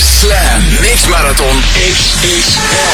Slam Mix Marathon XXL.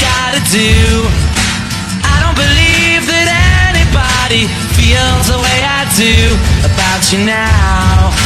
gotta do. I don't believe that anybody feels the way I do about you now.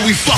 we fight.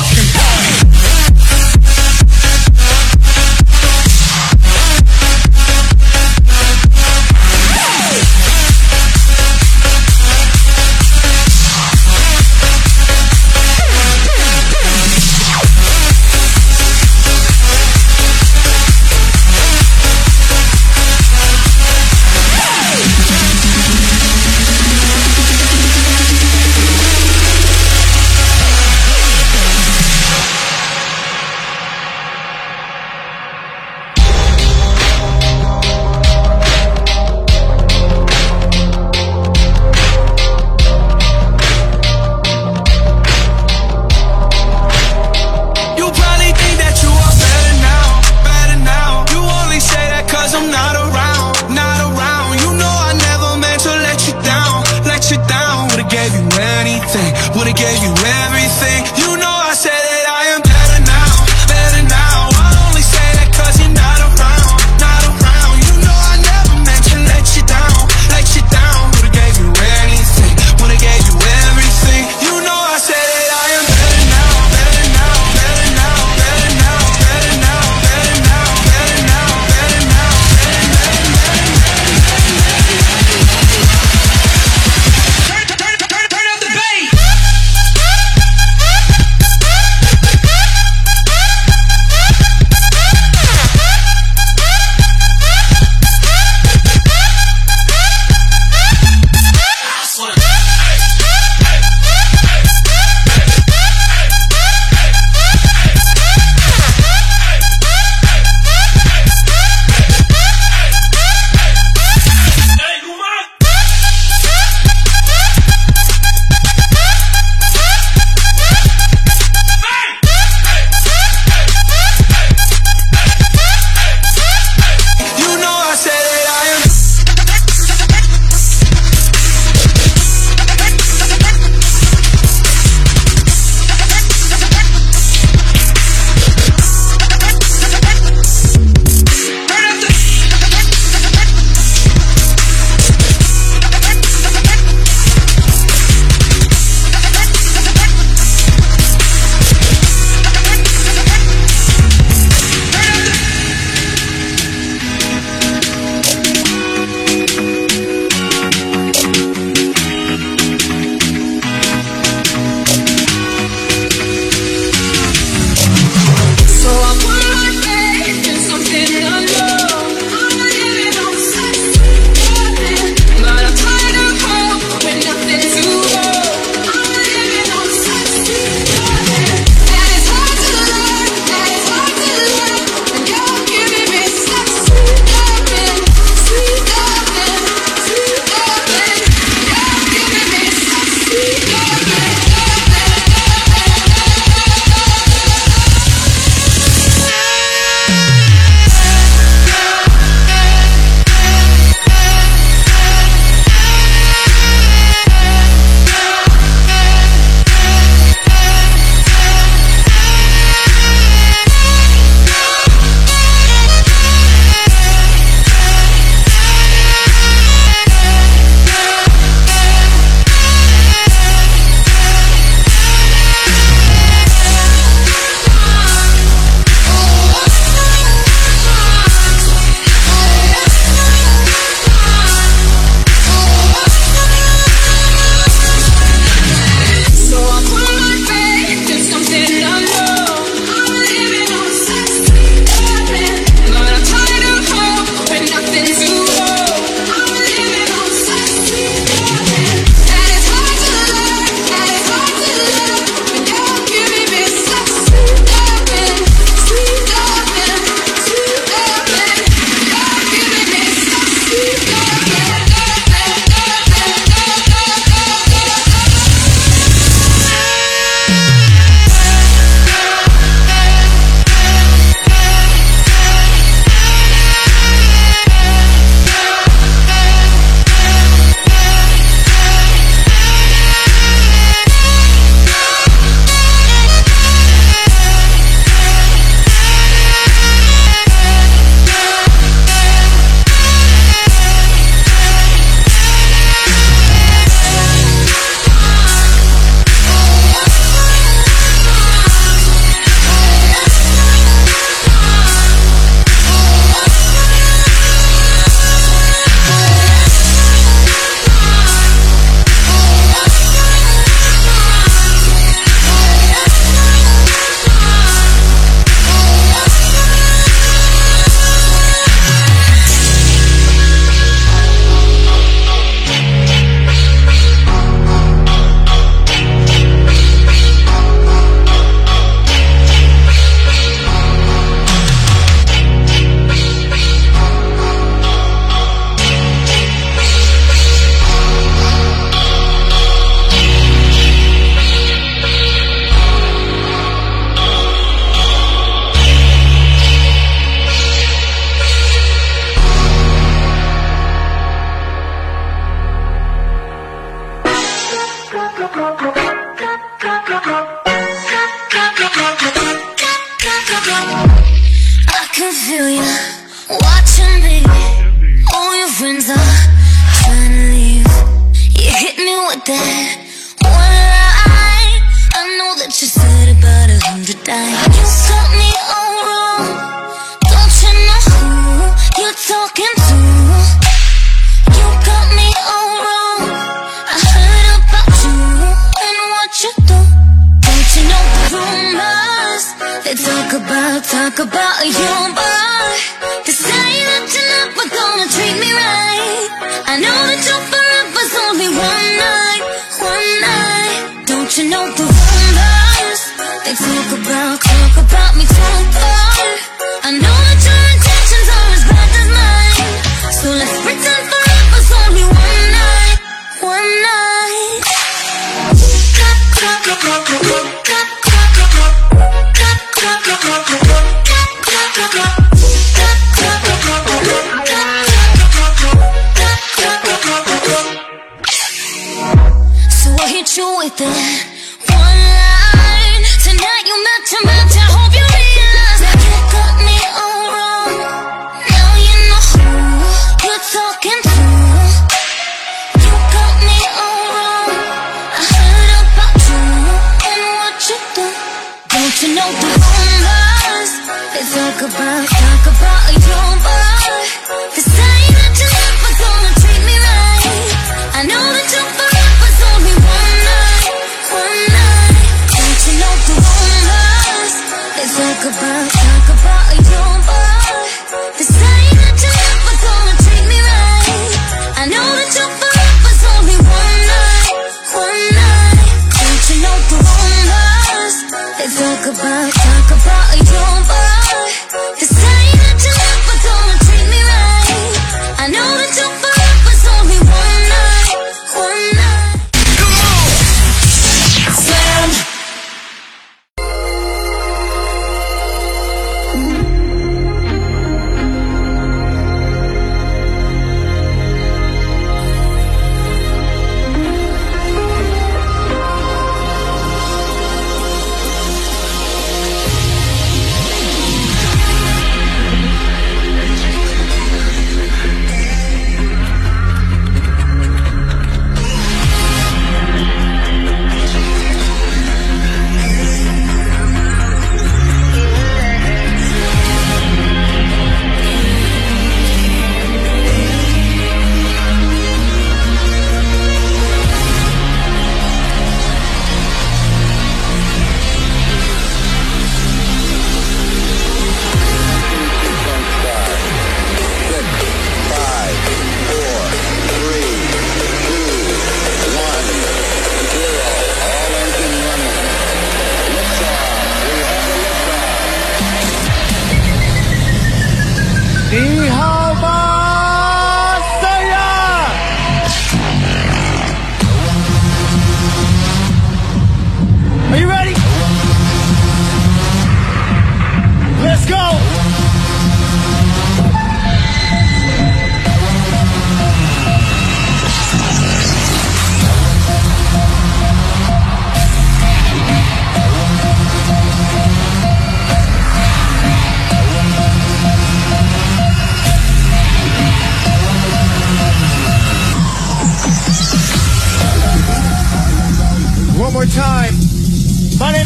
talk about you, but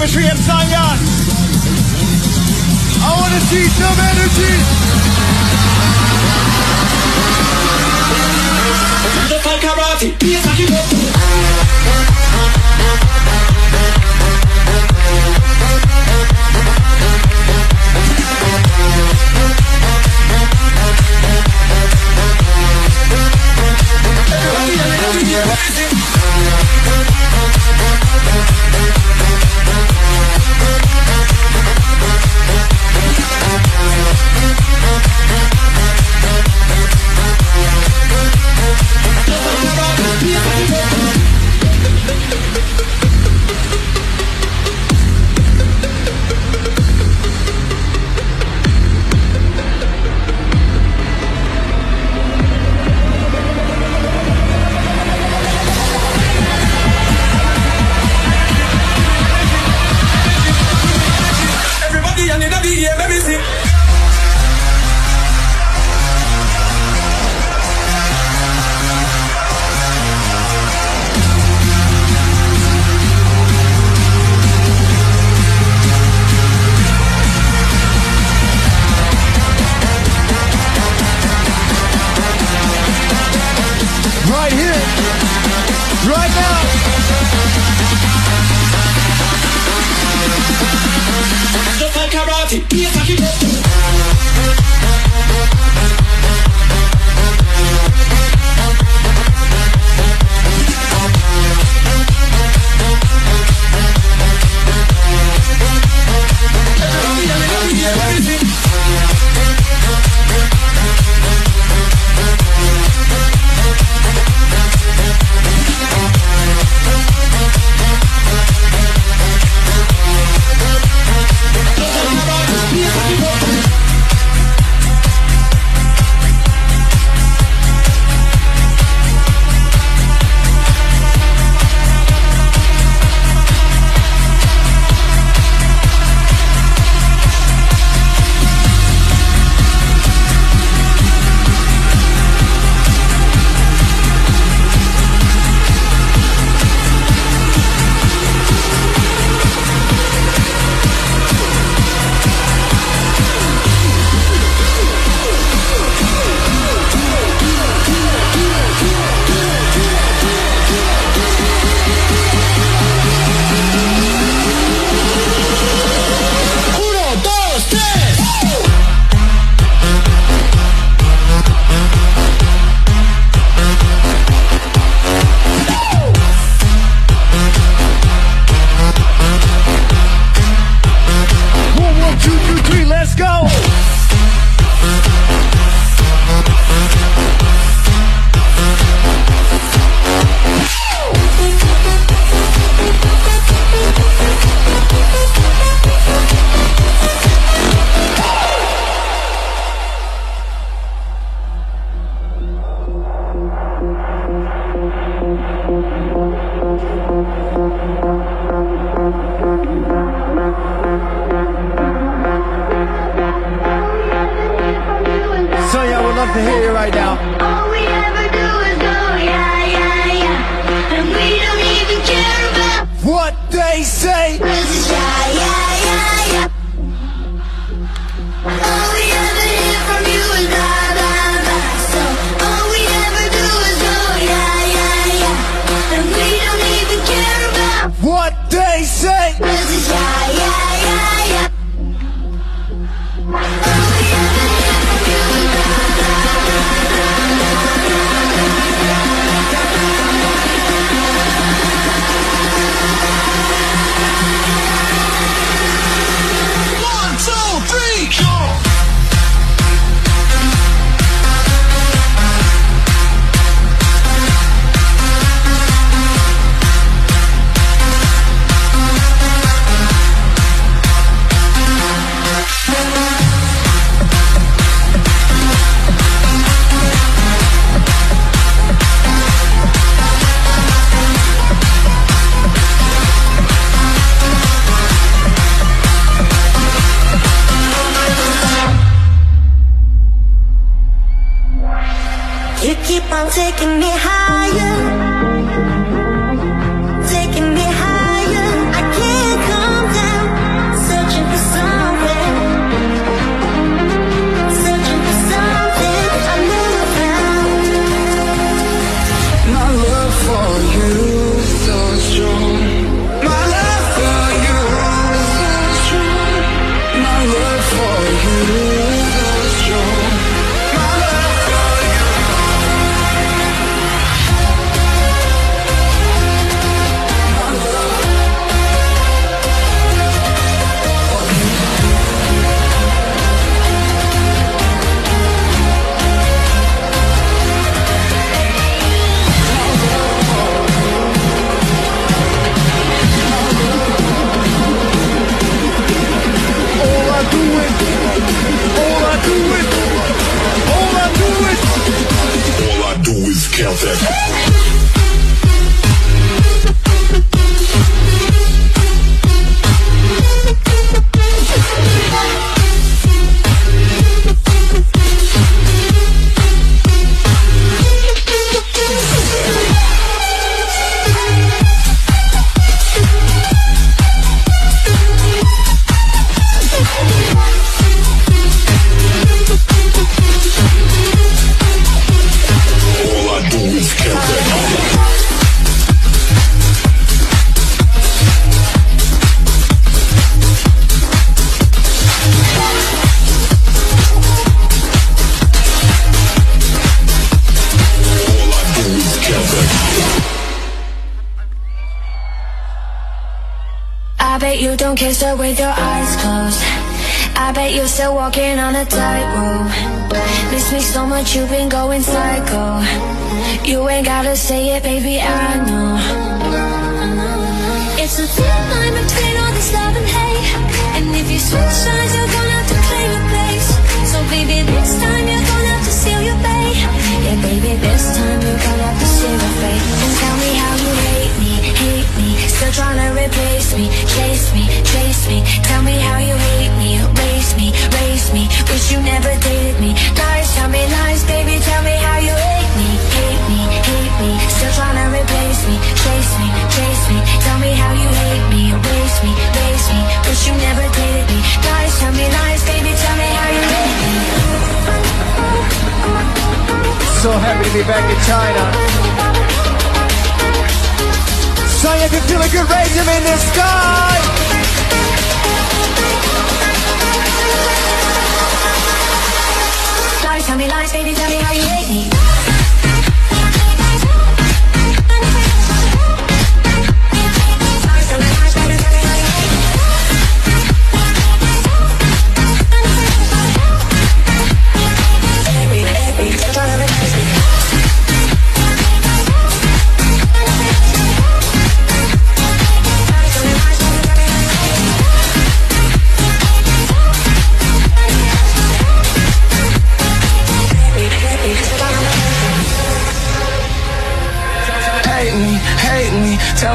anniversary of Sanyan. I want to see some energy. Karate, One, don't kiss her with your eyes closed. I bet you're still walking on a tightrope. Miss me so much, you've been going psycho. You ain't gotta say it, baby, I know. It's a thin line between all this love and hate. And if you switch sides, you're gonna have to claim your place. So, baby, this time you're gonna have to seal your fate. Yeah, baby, this time you're gonna have to seal your fate. And tell me how Still trying to replace me, chase me, chase me. Tell me how you hate me, raise me, raise me. Wish you never dated me. Lies, tell me lies, baby, tell me how you hate me, hate me, hate me. Still trying to replace me, chase me, chase me. Tell me how you hate me, raise me, raise me. Wish you never dated me. Lies, tell me lies, baby, tell me how you hate me. So happy to be back in China. Sonya, if you feel a good, raise them in the sky. Lies, tell me lies, baby, tell me how you hate me.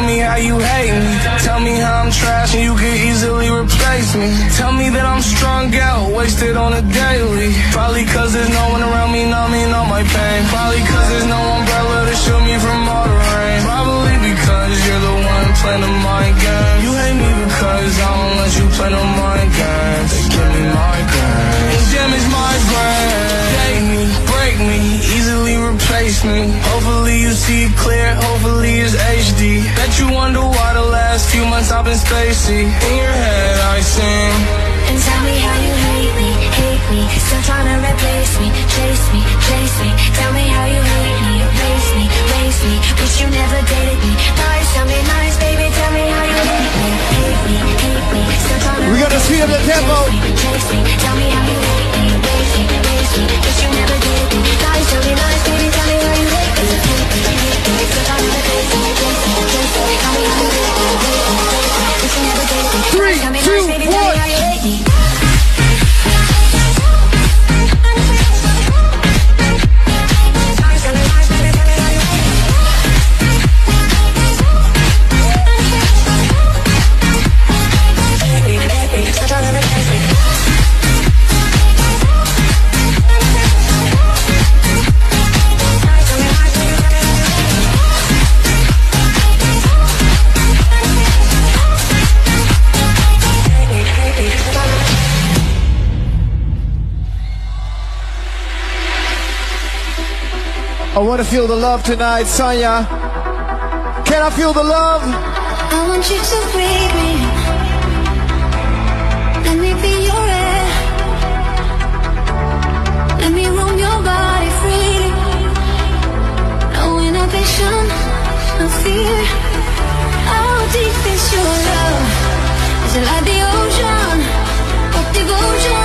Me, how you hate me. Tell me how I'm trash and you can easily replace me. Tell me that I'm strung out, wasted on a daily. Probably cause there's no one around me numbing all my pain. Probably cause there's no umbrella to shield me from all the rain. Probably because you're the one playing the mind game. You hate me because I don't let you play no mind games. They give me migraine. And damage my brain. Date me, break me, easily replace me. Hopefully you see it clear, last few spacey In your head I sing. And tell me how you hate me, hate me. Still trying to replace me, chase me, chase me. Tell me how you hate me, erase me, race me. Wish you never dated me. Lies, tell me lies, baby, tell me how you hate me Hate me, hate me. Still trying to We gotta speed up the tempo. Want to feel the love tonight, Sonya. Can I feel the love? I want you to breathe me. Let me be your air. Let me roam your body freely. No inhibition, no fear. How deep is your love? Is it like the ocean? What devotion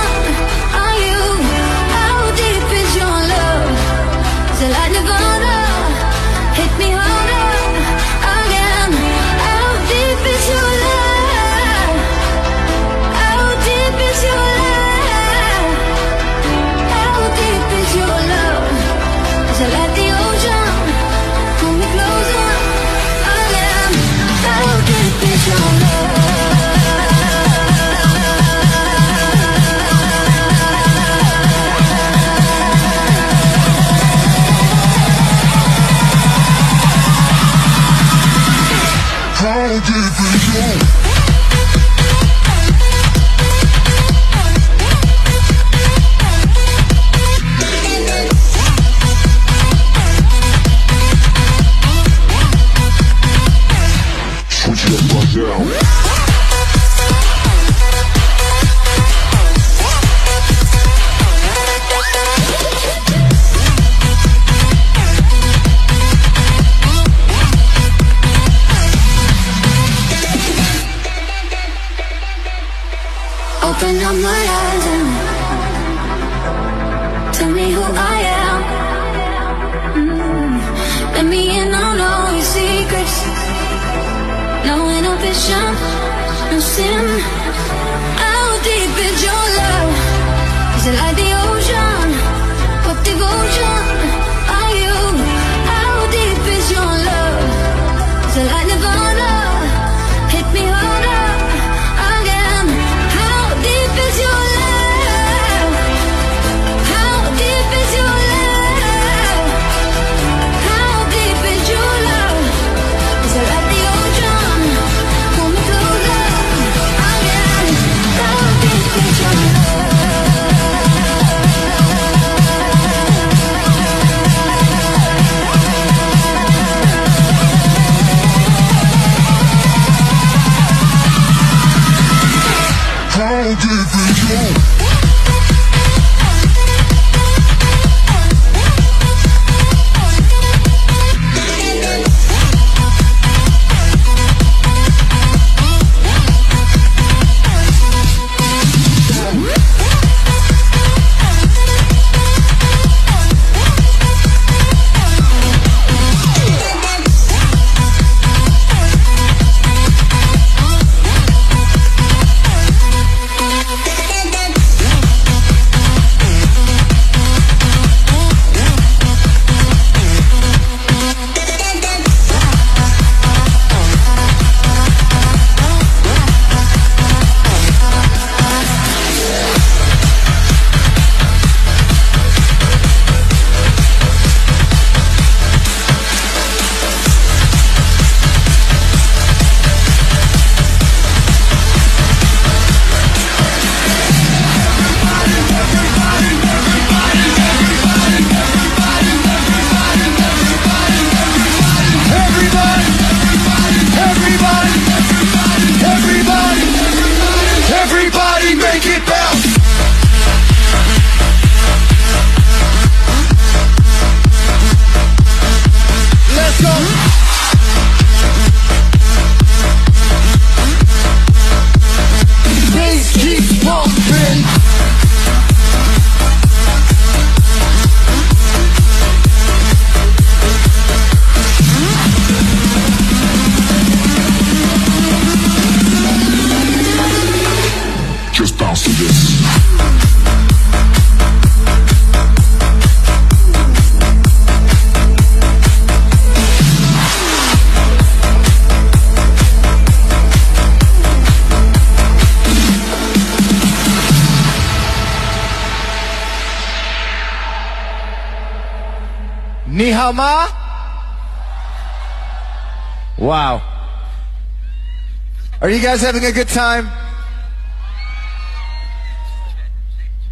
Are you guys having a good time?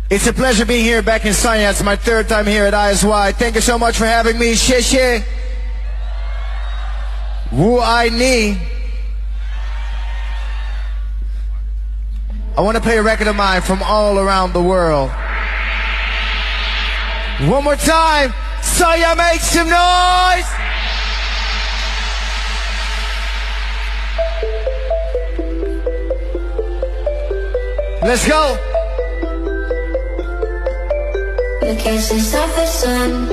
It's a pleasure being here back in Sanya. It's my third time here at ISY. Thank you so much for having me. Xie xie. Wu Ai Ni. I want to play a record of mine from all around the world. One more time. Sanya make some noise. Let's go. The kisses of the sun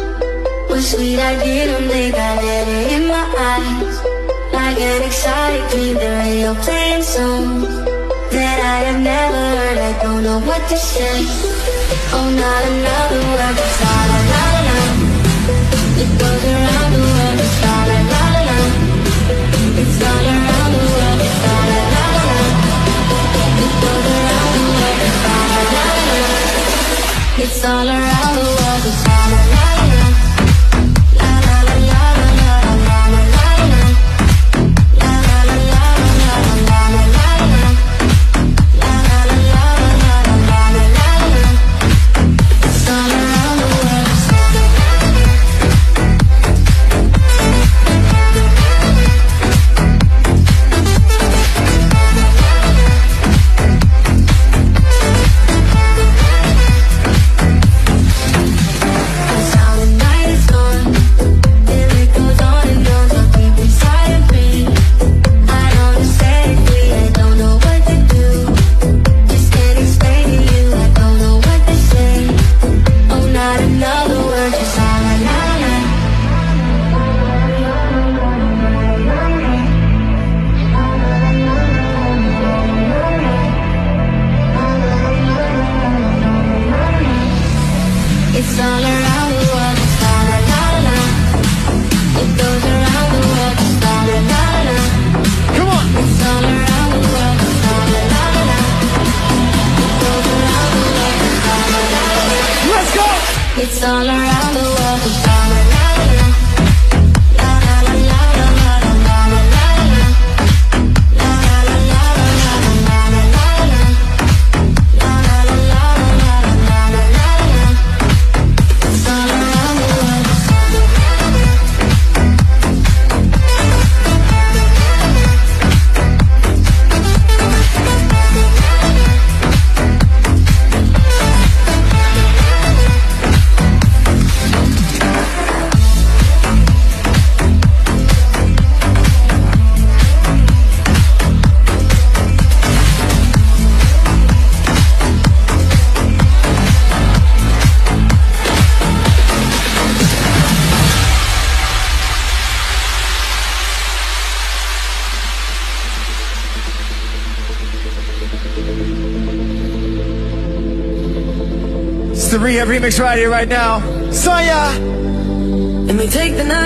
were sweet. I didn't think I let it in my eyes. I get excited, dream the radio playing songs that I have never heard. I don't know what to say. Oh, not another word. It's la la It's all around the world. Take the night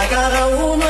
a cada uno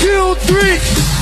two, three.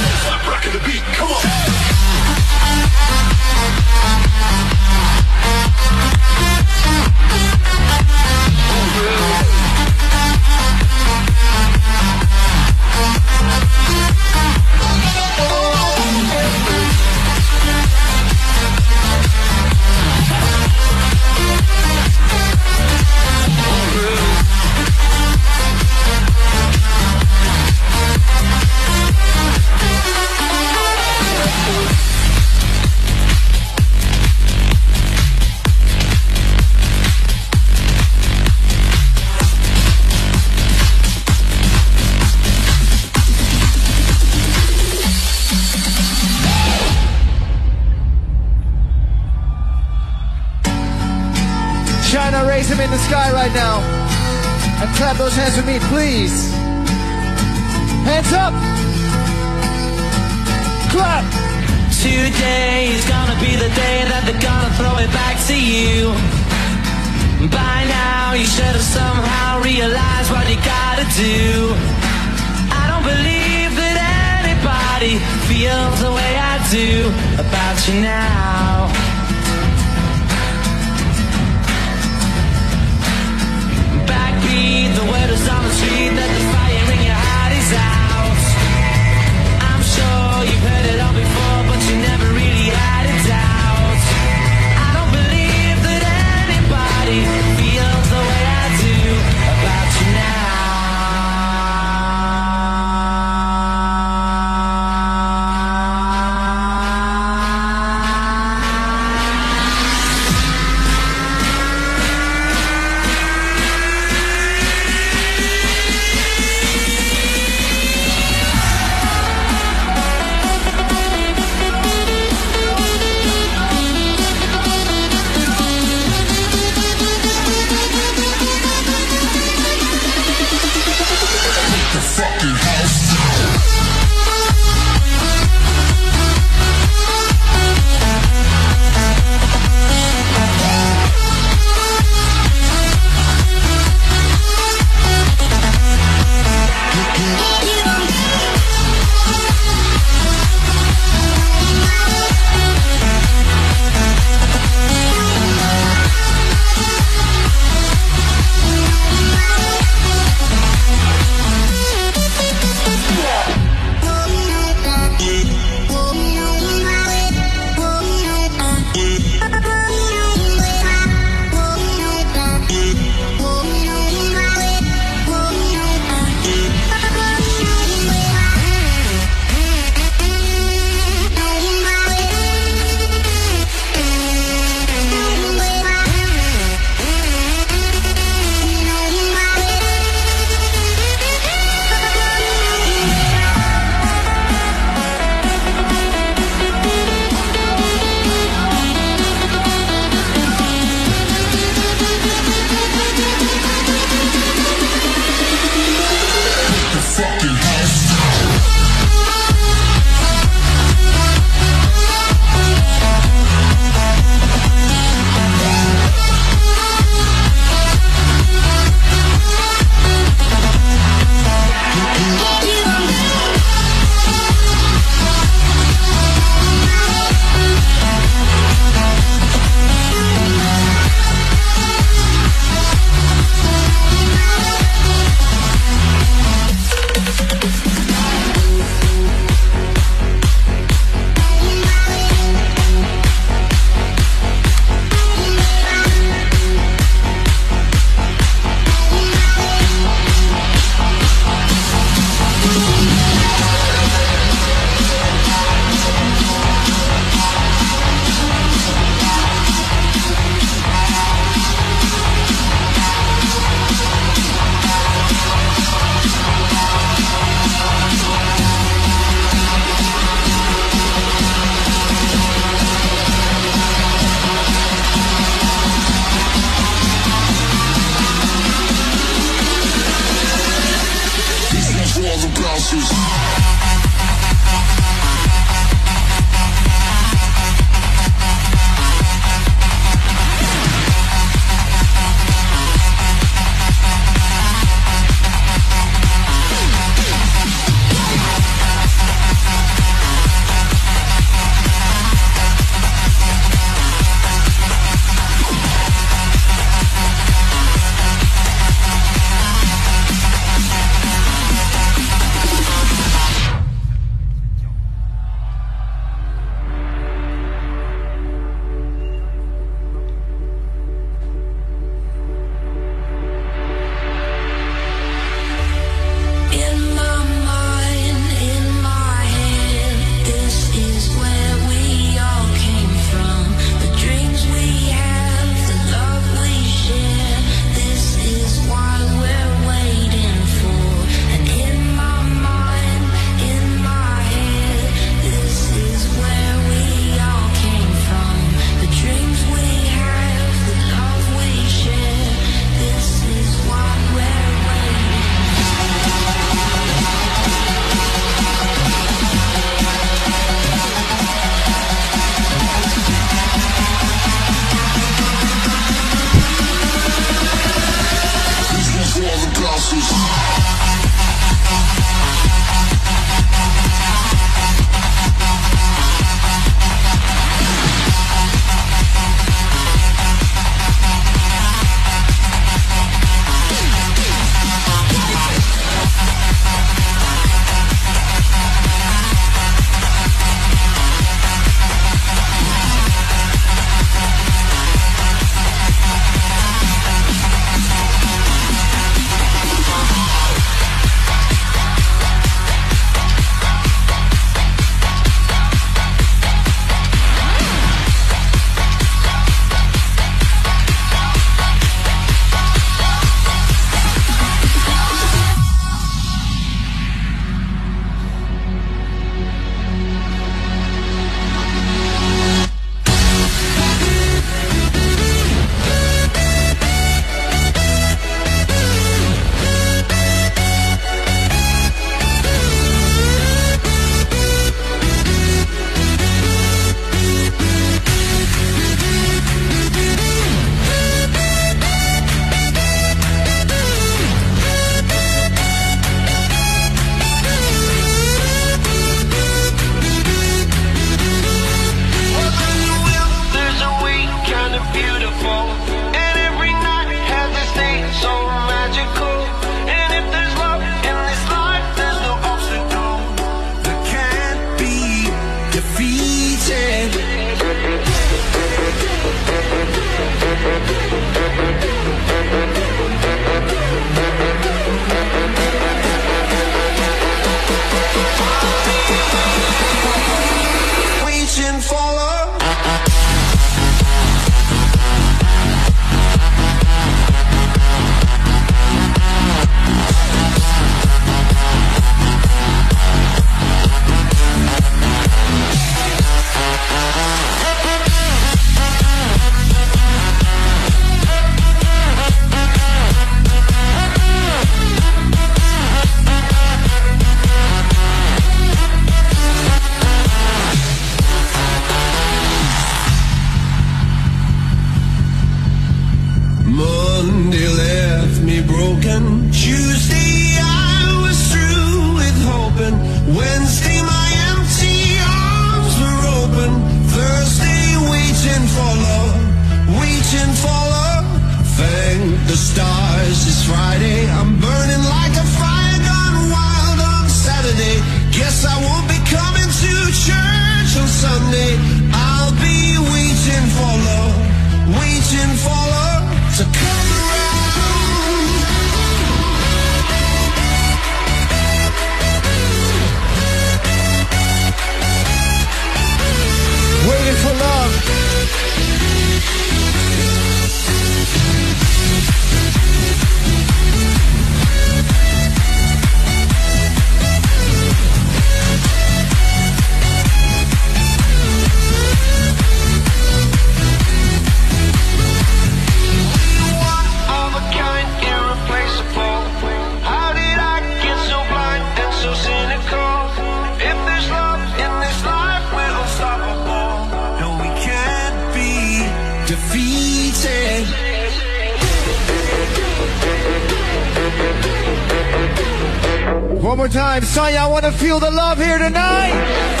One more time. Sanya, I want to feel the love here tonight.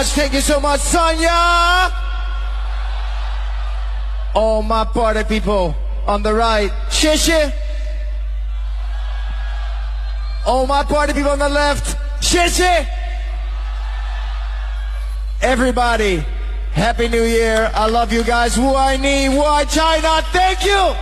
Much. Thank you so much, Sanya. All my party people on the right. Shishi. All my party people on the left. Shishi. Everybody, Happy New Year. I love you guys. Wu I Ni, Wu I China. Thank you.